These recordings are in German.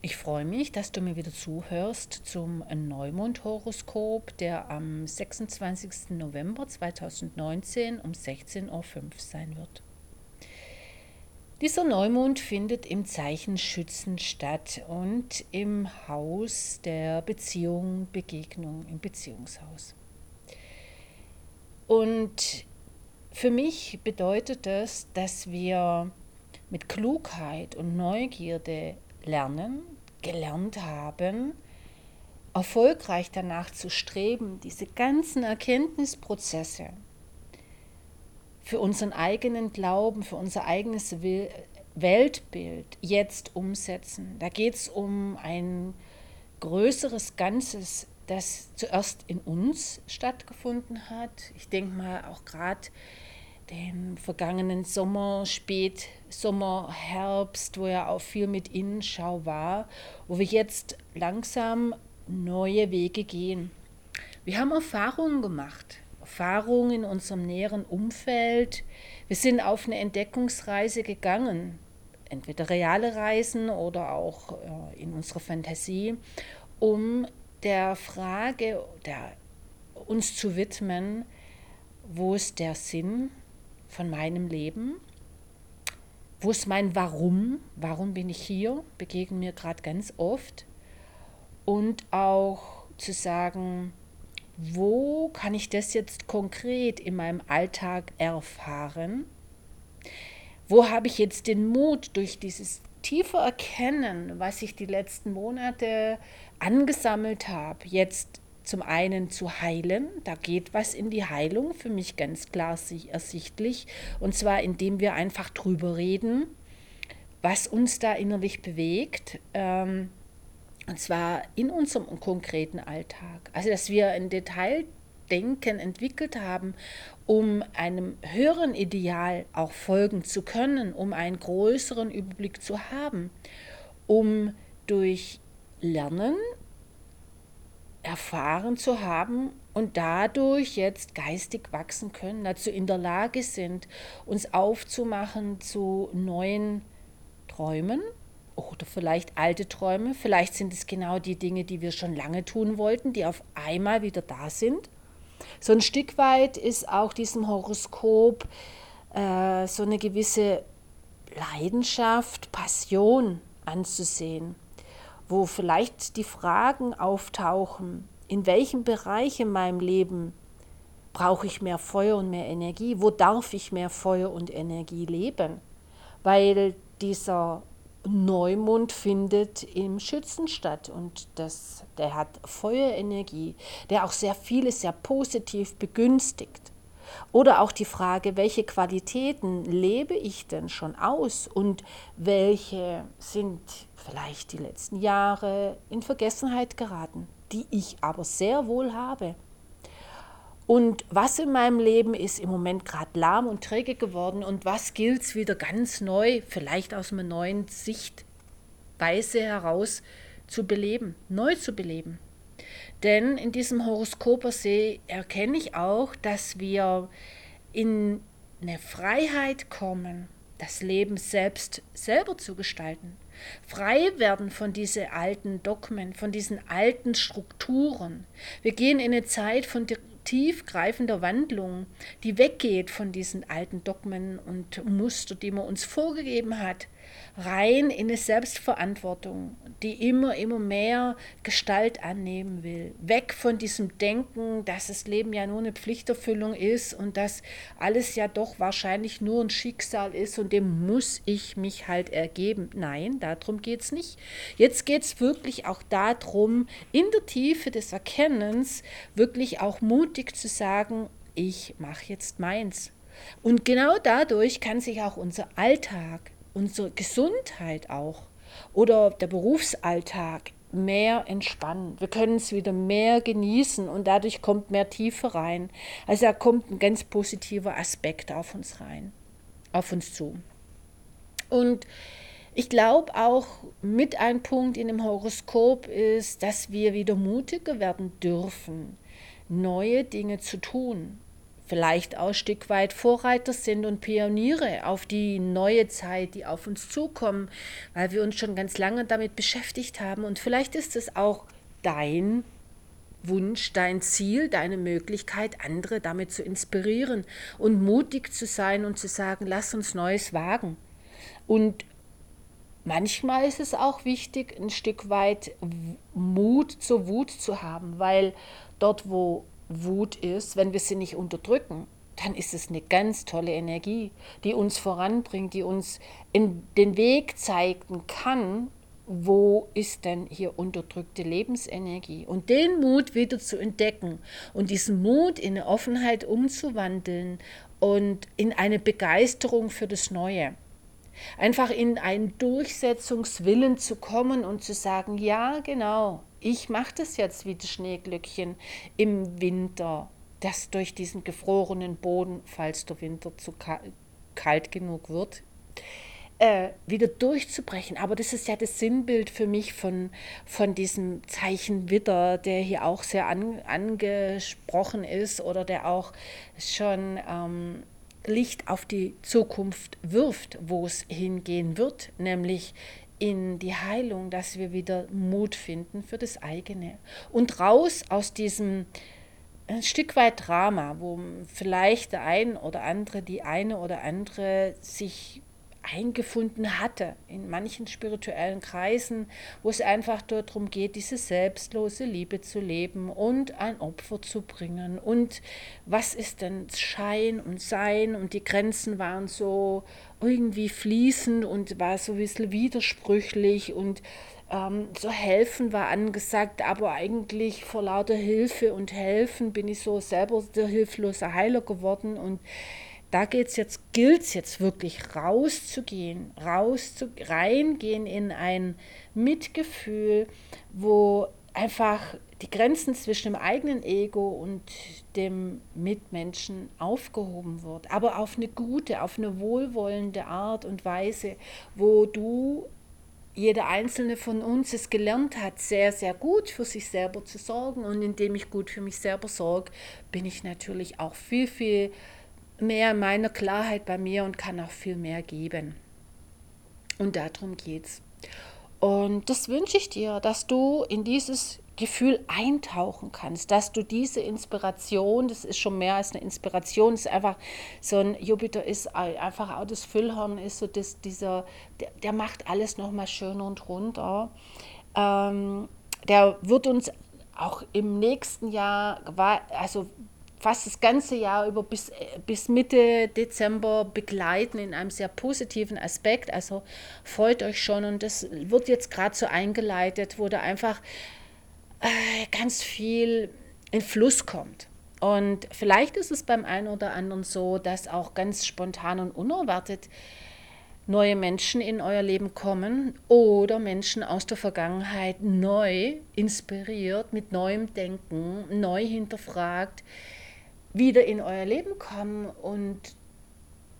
Ich freue mich, dass du mir wieder zuhörst zum Neumond-Horoskop, der am 26. November 2019 um 16.05 Uhr sein wird. Dieser Neumond findet im Zeichen Schützen statt und im Haus der Beziehung, Begegnung, im Beziehungshaus. Und für mich bedeutet das, dass wir mit Klugheit und Neugierde lernen, gelernt haben, erfolgreich danach zu streben, diese ganzen Erkenntnisprozesse für unseren eigenen Glauben, für unser eigenes Weltbild jetzt umsetzen. Da geht es um ein größeres Ganzes, das zuerst in uns stattgefunden hat. Ich denke mal auch gerade den vergangenen Sommer, Spätsommer, Herbst, wo ja auch viel mit Innenschau war, wo wir jetzt langsam neue Wege gehen. Wir haben Erfahrungen gemacht, Erfahrungen in unserem näheren Umfeld. Wir sind auf eine Entdeckungsreise gegangen, entweder reale Reisen oder auch äh, in unserer Fantasie, um der Frage der, uns zu widmen, wo ist der Sinn von meinem Leben? Wo ist mein Warum? Warum bin ich hier? Begegnen mir gerade ganz oft. Und auch zu sagen, wo kann ich das jetzt konkret in meinem Alltag erfahren? Wo habe ich jetzt den Mut durch dieses tiefe Erkennen, was ich die letzten Monate angesammelt habe, jetzt zum einen zu heilen. Da geht was in die Heilung, für mich ganz klar ersichtlich. Und zwar indem wir einfach drüber reden, was uns da innerlich bewegt. Ähm, und zwar in unserem konkreten Alltag. Also, dass wir ein Detaildenken entwickelt haben, um einem höheren Ideal auch folgen zu können, um einen größeren Überblick zu haben, um durch Lernen erfahren zu haben und dadurch jetzt geistig wachsen können, dazu in der Lage sind, uns aufzumachen zu neuen Träumen oder vielleicht alte Träume. Vielleicht sind es genau die Dinge, die wir schon lange tun wollten, die auf einmal wieder da sind. So ein Stück weit ist auch diesem Horoskop äh, so eine gewisse Leidenschaft, Passion anzusehen wo vielleicht die Fragen auftauchen, in welchem Bereich in meinem Leben brauche ich mehr Feuer und mehr Energie, wo darf ich mehr Feuer und Energie leben, weil dieser Neumond findet im Schützen statt und das, der hat Feuerenergie, der auch sehr vieles sehr positiv begünstigt. Oder auch die Frage, welche Qualitäten lebe ich denn schon aus und welche sind vielleicht die letzten Jahre in Vergessenheit geraten, die ich aber sehr wohl habe. Und was in meinem Leben ist im Moment gerade lahm und träge geworden und was gilt es wieder ganz neu, vielleicht aus einer neuen Sichtweise heraus zu beleben, neu zu beleben. Denn in diesem Horoskop erkenne ich auch, dass wir in eine Freiheit kommen, das Leben selbst selber zu gestalten. Frei werden von diesen alten Dogmen, von diesen alten Strukturen. Wir gehen in eine Zeit von tiefgreifender Wandlung, die weggeht von diesen alten Dogmen und Muster, die man uns vorgegeben hat, rein in eine Selbstverantwortung, die immer, immer mehr Gestalt annehmen will. Weg von diesem Denken, dass das Leben ja nur eine Pflichterfüllung ist und dass alles ja doch wahrscheinlich nur ein Schicksal ist und dem muss ich mich halt ergeben. Nein, darum geht es nicht. Jetzt geht es wirklich auch darum, in der Tiefe des Erkennens wirklich auch mutig zu sagen, ich mache jetzt meins. Und genau dadurch kann sich auch unser Alltag unsere Gesundheit auch oder der Berufsalltag mehr entspannen. Wir können es wieder mehr genießen und dadurch kommt mehr Tiefe rein. Also da kommt ein ganz positiver Aspekt auf uns rein, auf uns zu. Und ich glaube auch mit ein Punkt in dem Horoskop ist, dass wir wieder mutiger werden dürfen, neue Dinge zu tun, vielleicht auch ein Stück weit Vorreiter sind und Pioniere auf die neue Zeit, die auf uns zukommen, weil wir uns schon ganz lange damit beschäftigt haben. Und vielleicht ist es auch dein Wunsch, dein Ziel, deine Möglichkeit, andere damit zu inspirieren und mutig zu sein und zu sagen, lass uns Neues wagen. Und manchmal ist es auch wichtig, ein Stück weit Mut zur Wut zu haben, weil dort, wo Wut ist, wenn wir sie nicht unterdrücken, dann ist es eine ganz tolle Energie, die uns voranbringt, die uns in den Weg zeigen kann, wo ist denn hier unterdrückte Lebensenergie? Und den Mut wieder zu entdecken und diesen Mut in eine Offenheit umzuwandeln und in eine Begeisterung für das Neue. Einfach in einen Durchsetzungswillen zu kommen und zu sagen, ja, genau, ich mache das jetzt wie das Schneeglöckchen im Winter, das durch diesen gefrorenen Boden, falls der Winter zu kalt genug wird, äh, wieder durchzubrechen. Aber das ist ja das Sinnbild für mich von, von diesem Zeichen Witter, der hier auch sehr an, angesprochen ist oder der auch schon ähm, Licht auf die Zukunft wirft, wo es hingehen wird, nämlich in die Heilung, dass wir wieder Mut finden für das eigene. Und raus aus diesem ein Stück weit Drama, wo vielleicht der ein oder andere, die eine oder andere sich eingefunden hatte in manchen spirituellen Kreisen, wo es einfach darum geht, diese selbstlose Liebe zu leben und ein Opfer zu bringen. Und was ist denn Schein und Sein? Und die Grenzen waren so irgendwie fließend und war so ein bisschen widersprüchlich und ähm, so helfen war angesagt, aber eigentlich vor lauter Hilfe und Helfen bin ich so selber der hilflose Heiler geworden und da geht's jetzt, gilt es jetzt wirklich rauszugehen, rauszu, reingehen in ein Mitgefühl, wo einfach die Grenzen zwischen dem eigenen Ego und dem Mitmenschen aufgehoben wird, aber auf eine gute, auf eine wohlwollende Art und Weise, wo du jeder einzelne von uns es gelernt hat, sehr, sehr gut für sich selber zu sorgen. Und indem ich gut für mich selber sorge, bin ich natürlich auch viel, viel mehr in meiner Klarheit bei mir und kann auch viel mehr geben. Und darum geht's. Und das wünsche ich dir, dass du in dieses Gefühl eintauchen kannst, dass du diese Inspiration, das ist schon mehr als eine Inspiration, ist einfach so ein Jupiter ist einfach auch das Füllhorn, ist so das, dieser, der, der macht alles nochmal schön und runter. Ähm, der wird uns auch im nächsten Jahr, also fast das ganze Jahr über bis, bis Mitte Dezember begleiten in einem sehr positiven Aspekt. Also freut euch schon und das wird jetzt gerade so eingeleitet, wo da einfach äh, ganz viel in Fluss kommt. Und vielleicht ist es beim einen oder anderen so, dass auch ganz spontan und unerwartet neue Menschen in euer Leben kommen oder Menschen aus der Vergangenheit neu inspiriert, mit neuem Denken, neu hinterfragt, wieder in euer Leben kommen und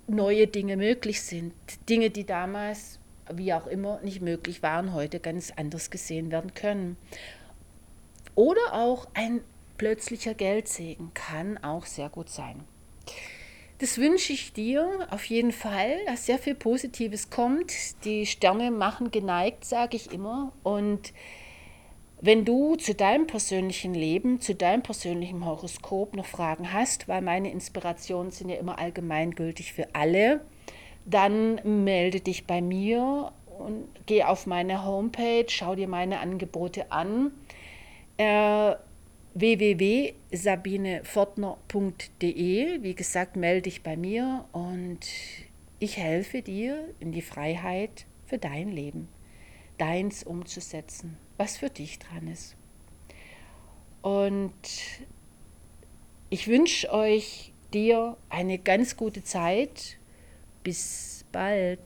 neue Dinge möglich sind. Dinge, die damals, wie auch immer, nicht möglich waren, heute ganz anders gesehen werden können. Oder auch ein plötzlicher Geldsegen kann auch sehr gut sein. Das wünsche ich dir auf jeden Fall, dass sehr viel Positives kommt. Die Sterne machen geneigt, sage ich immer. Und wenn du zu deinem persönlichen Leben, zu deinem persönlichen Horoskop noch Fragen hast, weil meine Inspirationen sind ja immer allgemeingültig für alle, dann melde dich bei mir und geh auf meine Homepage, schau dir meine Angebote an. Äh, www.sabinefortner.de. Wie gesagt, melde dich bei mir und ich helfe dir in die Freiheit für dein Leben, deins umzusetzen was für dich dran ist. Und ich wünsche euch dir eine ganz gute Zeit. Bis bald.